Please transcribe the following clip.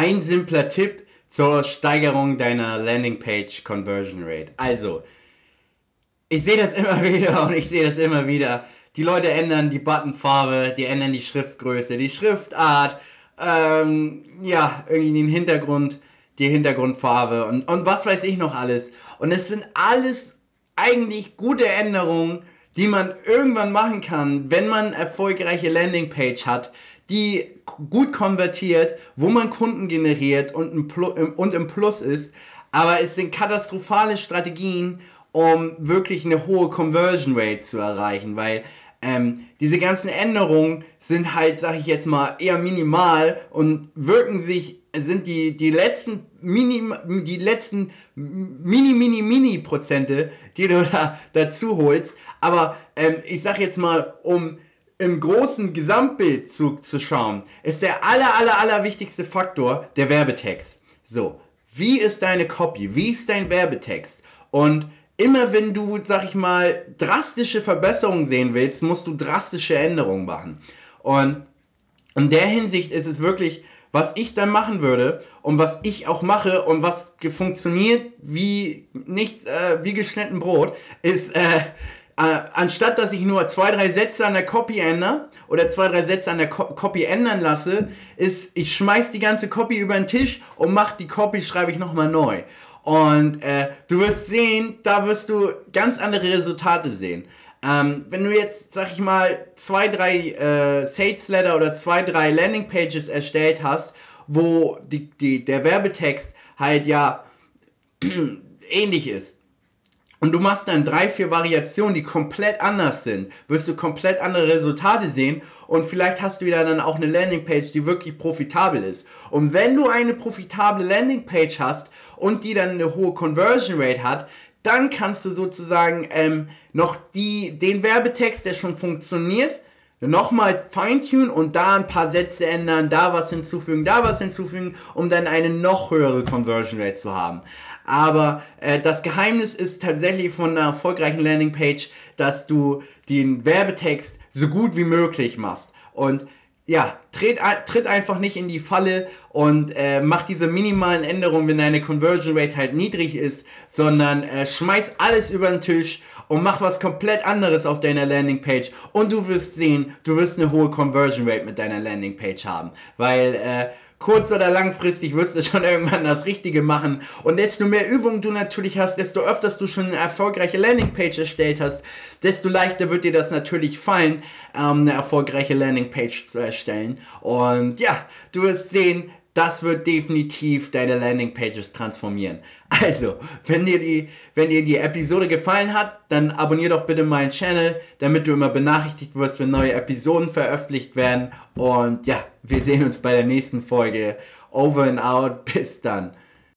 Ein simpler Tipp zur Steigerung deiner Landingpage Conversion Rate. Also, ich sehe das immer wieder und ich sehe das immer wieder. Die Leute ändern die Buttonfarbe, die ändern die Schriftgröße, die Schriftart, ähm, ja, irgendwie den Hintergrund, die Hintergrundfarbe und, und was weiß ich noch alles. Und es sind alles eigentlich gute Änderungen, die man irgendwann machen kann, wenn man erfolgreiche Landingpage hat, die gut konvertiert, wo man Kunden generiert und im, Plus, und im Plus ist. Aber es sind katastrophale Strategien, um wirklich eine hohe Conversion Rate zu erreichen, weil ähm, diese ganzen Änderungen sind halt, sag ich jetzt mal, eher minimal und wirken sich, sind die, die letzten Mini, die letzten Mini, Mini, Mini Prozente, die du da dazu holst. Aber ähm, ich sag jetzt mal, um im großen Gesamtbild zu, zu schauen, ist der aller, aller, aller wichtigste Faktor der Werbetext. So, wie ist deine Copy? Wie ist dein Werbetext? Und immer wenn du, sag ich mal, drastische Verbesserungen sehen willst, musst du drastische Änderungen machen. Und in der Hinsicht ist es wirklich, was ich dann machen würde und was ich auch mache und was funktioniert wie nichts, äh, wie geschnitten Brot, ist, äh, anstatt dass ich nur zwei, drei Sätze an der Copy ändere oder zwei, drei Sätze an der Co Copy ändern lasse, ist, ich schmeiß die ganze Copy über den Tisch und mach die Copy, schreibe ich nochmal neu. Und äh, du wirst sehen, da wirst du ganz andere Resultate sehen. Ähm, wenn du jetzt, sag ich mal, zwei, drei äh, Sales Letter oder zwei, drei Landing Pages erstellt hast, wo die, die, der Werbetext halt ja ähnlich ist und du machst dann drei, vier Variationen, die komplett anders sind, wirst du komplett andere Resultate sehen und vielleicht hast du wieder dann auch eine Landingpage, die wirklich profitabel ist. Und wenn du eine profitable Landingpage hast und die dann eine hohe Conversion Rate hat, dann kannst du sozusagen ähm, noch die, den Werbetext, der schon funktioniert, nochmal feintunen und da ein paar Sätze ändern, da was hinzufügen, da was hinzufügen, um dann eine noch höhere Conversion Rate zu haben. Aber äh, das Geheimnis ist tatsächlich von einer erfolgreichen Landingpage, dass du den Werbetext so gut wie möglich machst. Und ja, tritt, tritt einfach nicht in die Falle und äh, mach diese minimalen Änderungen, wenn deine Conversion Rate halt niedrig ist, sondern äh, schmeiß alles über den Tisch und mach was komplett anderes auf deiner Landingpage und du wirst sehen, du wirst eine hohe Conversion Rate mit deiner Landingpage haben, weil äh, kurz oder langfristig wirst du schon irgendwann das Richtige machen. Und desto mehr Übungen du natürlich hast, desto öfters du schon eine erfolgreiche Landingpage erstellt hast, desto leichter wird dir das natürlich fallen, ähm, eine erfolgreiche Landingpage zu erstellen. Und ja, du wirst sehen, das wird definitiv deine Landingpages transformieren. Also, wenn dir, die, wenn dir die Episode gefallen hat, dann abonnier doch bitte meinen Channel, damit du immer benachrichtigt wirst, wenn neue Episoden veröffentlicht werden. Und ja, wir sehen uns bei der nächsten Folge. Over and out. Bis dann.